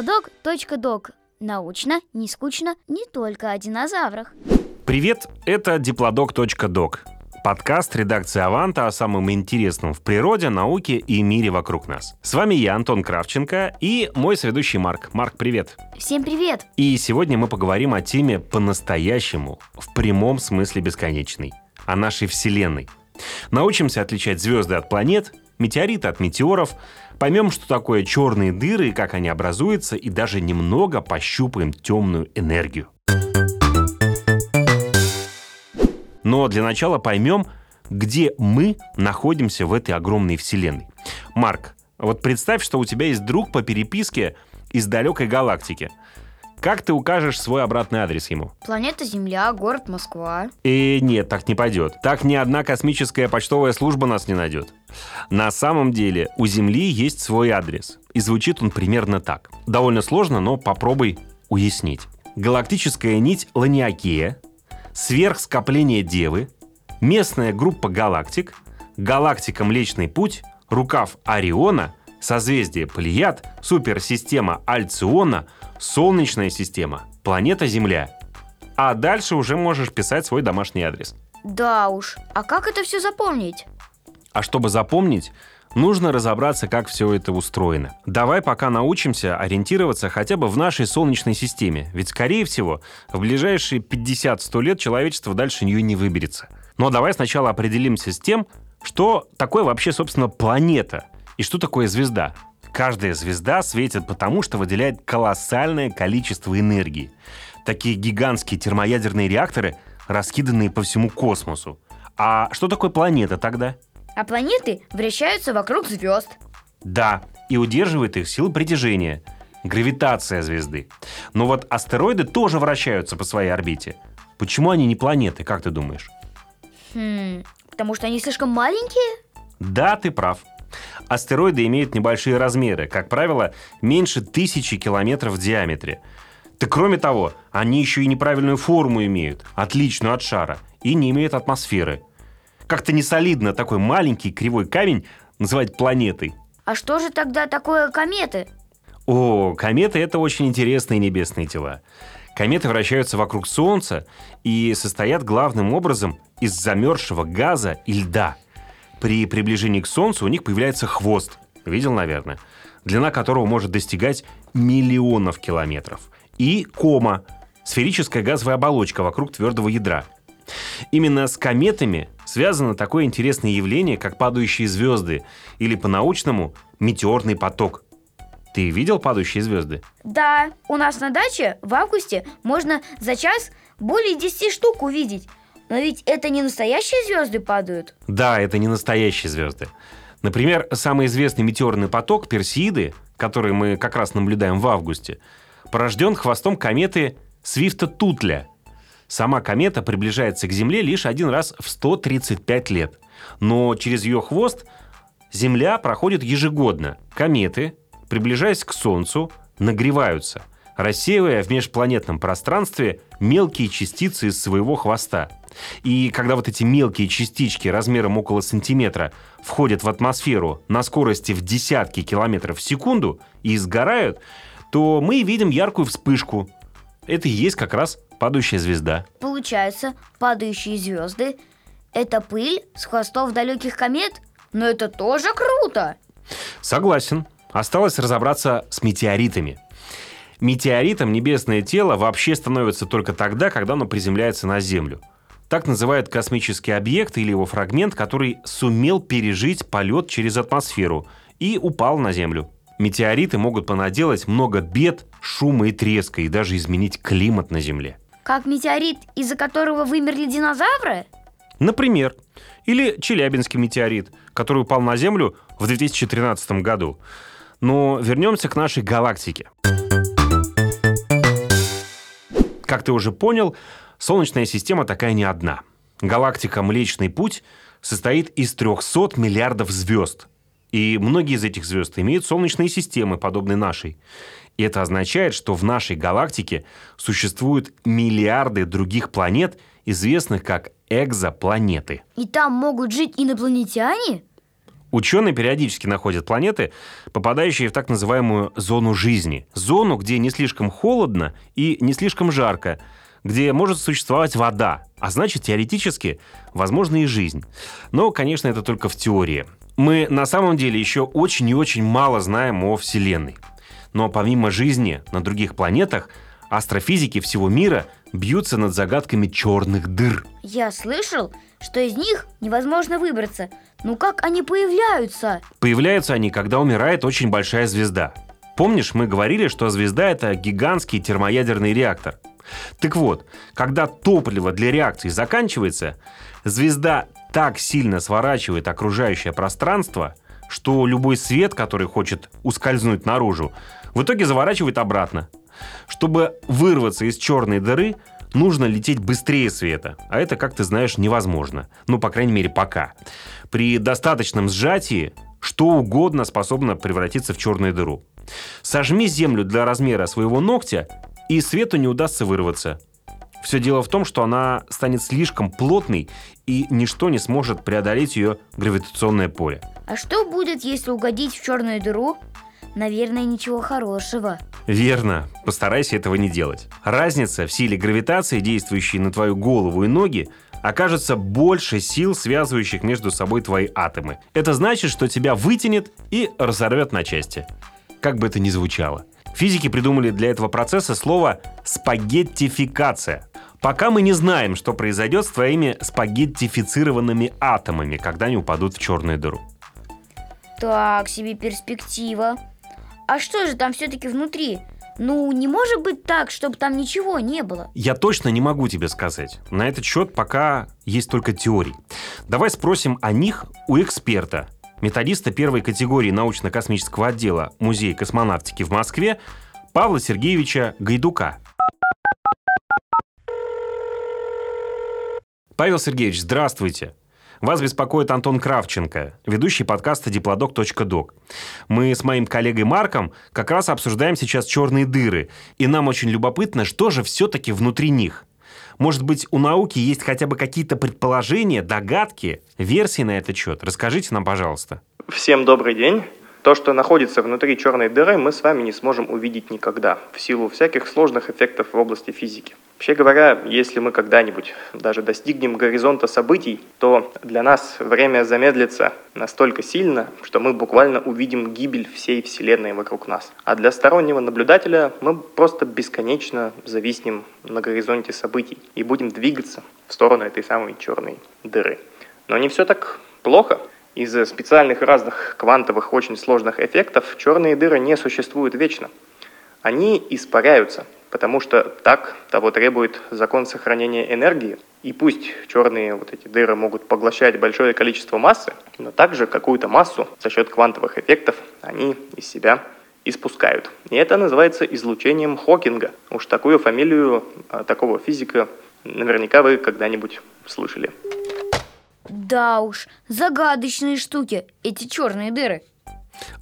Диплодок.док. Научно, не скучно, не только о динозаврах. Привет, это диплодок.док. Подкаст редакции «Аванта» о самом интересном в природе, науке и мире вокруг нас. С вами я, Антон Кравченко, и мой соведущий Марк. Марк, привет. Всем привет! И сегодня мы поговорим о теме по-настоящему, в прямом смысле бесконечной, о нашей Вселенной. Научимся отличать звезды от планет, метеориты от метеоров, поймем, что такое черные дыры и как они образуются, и даже немного пощупаем темную энергию. Но для начала поймем, где мы находимся в этой огромной вселенной. Марк, вот представь, что у тебя есть друг по переписке из далекой галактики. Как ты укажешь свой обратный адрес ему? Планета Земля, город Москва. И нет, так не пойдет. Так ни одна космическая почтовая служба нас не найдет. На самом деле у Земли есть свой адрес. И звучит он примерно так. Довольно сложно, но попробуй уяснить. Галактическая нить Ланиакея, сверхскопление Девы, местная группа галактик, галактика Млечный Путь, рукав Ориона, созвездие Плеяд, суперсистема Альциона, Солнечная система, планета Земля. А дальше уже можешь писать свой домашний адрес. Да уж, а как это все запомнить? А чтобы запомнить, нужно разобраться, как все это устроено. Давай пока научимся ориентироваться хотя бы в нашей Солнечной системе, ведь, скорее всего, в ближайшие 50-100 лет человечество дальше нее не выберется. Но давай сначала определимся с тем, что такое вообще, собственно, планета и что такое звезда. Каждая звезда светит потому, что выделяет колоссальное количество энергии. Такие гигантские термоядерные реакторы, раскиданные по всему космосу. А что такое планета тогда? А планеты вращаются вокруг звезд. Да, и удерживает их сила притяжения, гравитация звезды. Но вот астероиды тоже вращаются по своей орбите. Почему они не планеты, как ты думаешь? Хм, потому что они слишком маленькие? Да, ты прав. Астероиды имеют небольшие размеры, как правило, меньше тысячи километров в диаметре. Да кроме того, они еще и неправильную форму имеют, отличную от шара, и не имеют атмосферы. Как-то не солидно такой маленький кривой камень называть планетой. А что же тогда такое кометы? О, кометы — это очень интересные небесные тела. Кометы вращаются вокруг Солнца и состоят главным образом из замерзшего газа и льда. При приближении к Солнцу у них появляется хвост, видел, наверное, длина которого может достигать миллионов километров. И кома — сферическая газовая оболочка вокруг твердого ядра. Именно с кометами связано такое интересное явление, как падающие звезды, или по-научному метеорный поток. Ты видел падающие звезды? Да, у нас на даче в августе можно за час более 10 штук увидеть. Но ведь это не настоящие звезды падают. Да, это не настоящие звезды. Например, самый известный метеорный поток Персеиды, который мы как раз наблюдаем в августе, порожден хвостом кометы Свифта-Тутля. Сама комета приближается к Земле лишь один раз в 135 лет. Но через ее хвост Земля проходит ежегодно. Кометы, приближаясь к Солнцу, нагреваются, рассеивая в межпланетном пространстве мелкие частицы из своего хвоста. И когда вот эти мелкие частички размером около сантиметра входят в атмосферу на скорости в десятки километров в секунду и сгорают, то мы видим яркую вспышку. Это и есть как раз падающая звезда. Получается, падающие звезды – это пыль с хвостов далеких комет? Но это тоже круто! Согласен. Осталось разобраться с метеоритами. Метеоритом небесное тело вообще становится только тогда, когда оно приземляется на Землю. Так называют космический объект или его фрагмент, который сумел пережить полет через атмосферу и упал на Землю. Метеориты могут понаделать много бед, шума и треска, и даже изменить климат на Земле. Как метеорит, из-за которого вымерли динозавры? Например, или Челябинский метеорит, который упал на Землю в 2013 году. Но вернемся к нашей галактике. Как ты уже понял, Солнечная система такая не одна. Галактика Млечный Путь состоит из 300 миллиардов звезд. И многие из этих звезд имеют солнечные системы, подобные нашей. И это означает, что в нашей галактике существуют миллиарды других планет, известных как экзопланеты. И там могут жить инопланетяне? Ученые периодически находят планеты, попадающие в так называемую зону жизни. Зону, где не слишком холодно и не слишком жарко, где может существовать вода, а значит, теоретически, возможна и жизнь. Но, конечно, это только в теории. Мы на самом деле еще очень и очень мало знаем о Вселенной. Но помимо жизни на других планетах, астрофизики всего мира бьются над загадками черных дыр. Я слышал, что из них невозможно выбраться. Ну как они появляются? Появляются они, когда умирает очень большая звезда. Помнишь, мы говорили, что звезда — это гигантский термоядерный реактор. Так вот, когда топливо для реакции заканчивается, звезда так сильно сворачивает окружающее пространство, что любой свет, который хочет ускользнуть наружу, в итоге заворачивает обратно. Чтобы вырваться из черной дыры, нужно лететь быстрее света, а это, как ты знаешь, невозможно. Ну, по крайней мере, пока. При достаточном сжатии что угодно способно превратиться в черную дыру. Сожми Землю для размера своего ногтя, и свету не удастся вырваться. Все дело в том, что она станет слишком плотной, и ничто не сможет преодолеть ее гравитационное поле. А что будет, если угодить в черную дыру? Наверное, ничего хорошего. Верно. Постарайся этого не делать. Разница в силе гравитации, действующей на твою голову и ноги, окажется больше сил, связывающих между собой твои атомы. Это значит, что тебя вытянет и разорвет на части. Как бы это ни звучало. Физики придумали для этого процесса слово «спагеттификация». Пока мы не знаем, что произойдет с твоими спагеттифицированными атомами, когда они упадут в черную дыру. Так себе перспектива. А что же там все-таки внутри? Ну, не может быть так, чтобы там ничего не было. Я точно не могу тебе сказать. На этот счет пока есть только теории. Давай спросим о них у эксперта, методиста первой категории научно-космического отдела Музея космонавтики в Москве Павла Сергеевича Гайдука. Павел Сергеевич, здравствуйте. Вас беспокоит Антон Кравченко, ведущий подкаста diplodok.doc. Мы с моим коллегой Марком как раз обсуждаем сейчас черные дыры, и нам очень любопытно, что же все-таки внутри них. Может быть, у науки есть хотя бы какие-то предположения, догадки, версии на этот счет? Расскажите нам, пожалуйста. Всем добрый день. То, что находится внутри черной дыры, мы с вами не сможем увидеть никогда, в силу всяких сложных эффектов в области физики. Вообще говоря, если мы когда-нибудь даже достигнем горизонта событий, то для нас время замедлится настолько сильно, что мы буквально увидим гибель всей Вселенной вокруг нас. А для стороннего наблюдателя мы просто бесконечно зависнем на горизонте событий и будем двигаться в сторону этой самой черной дыры. Но не все так плохо. Из-за специальных разных квантовых очень сложных эффектов черные дыры не существуют вечно. Они испаряются, потому что так того требует закон сохранения энергии. И пусть черные вот эти дыры могут поглощать большое количество массы, но также какую-то массу за счет квантовых эффектов они из себя испускают. И это называется излучением Хокинга. Уж такую фамилию а, такого физика наверняка вы когда-нибудь слышали. Да уж, загадочные штуки, эти черные дыры.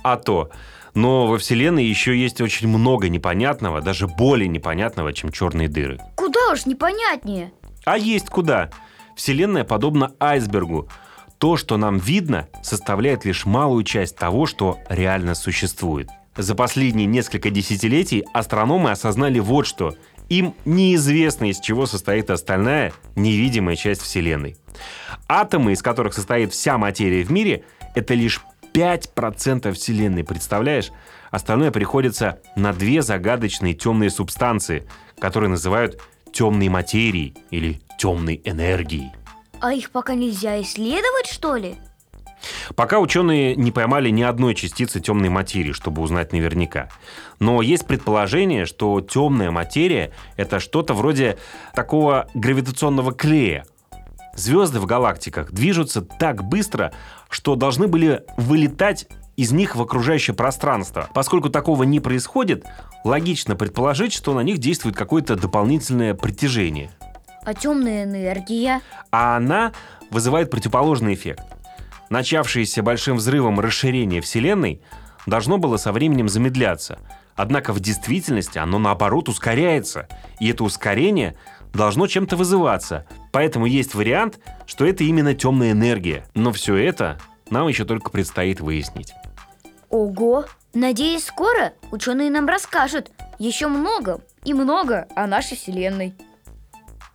А то. Но во Вселенной еще есть очень много непонятного, даже более непонятного, чем черные дыры. Куда уж непонятнее. А есть куда. Вселенная подобна айсбергу. То, что нам видно, составляет лишь малую часть того, что реально существует. За последние несколько десятилетий астрономы осознали вот что. Им неизвестно, из чего состоит остальная невидимая часть Вселенной. Атомы, из которых состоит вся материя в мире, это лишь 5% Вселенной, представляешь? Остальное приходится на две загадочные темные субстанции, которые называют темной материей или темной энергией. А их пока нельзя исследовать, что ли? Пока ученые не поймали ни одной частицы темной материи, чтобы узнать наверняка. Но есть предположение, что темная материя — это что-то вроде такого гравитационного клея. Звезды в галактиках движутся так быстро, что должны были вылетать из них в окружающее пространство. Поскольку такого не происходит, логично предположить, что на них действует какое-то дополнительное притяжение. А темная энергия? А она вызывает противоположный эффект. Начавшееся большим взрывом расширение Вселенной должно было со временем замедляться. Однако в действительности оно наоборот ускоряется. И это ускорение должно чем-то вызываться. Поэтому есть вариант, что это именно темная энергия. Но все это нам еще только предстоит выяснить. Ого! Надеюсь, скоро ученые нам расскажут еще много и много о нашей Вселенной.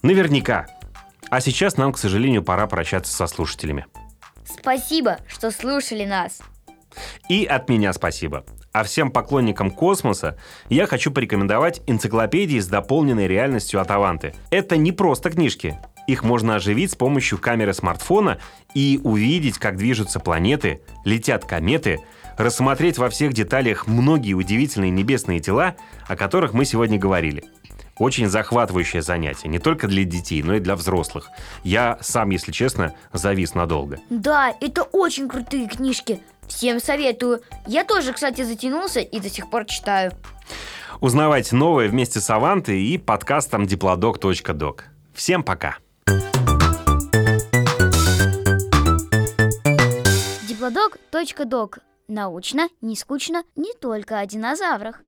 Наверняка. А сейчас нам, к сожалению, пора прощаться со слушателями. Спасибо, что слушали нас. И от меня спасибо. А всем поклонникам космоса я хочу порекомендовать энциклопедии с дополненной реальностью от Аванты. Это не просто книжки. Их можно оживить с помощью камеры смартфона и увидеть, как движутся планеты, летят кометы, рассмотреть во всех деталях многие удивительные небесные тела, о которых мы сегодня говорили. Очень захватывающее занятие, не только для детей, но и для взрослых. Я сам, если честно, завис надолго. Да, это очень крутые книжки. Всем советую. Я тоже, кстати, затянулся и до сих пор читаю. Узнавайте новое вместе с Авантой и подкастом diplodok.doc. Всем пока! Диплодок.док. Научно, не скучно, не только о динозаврах.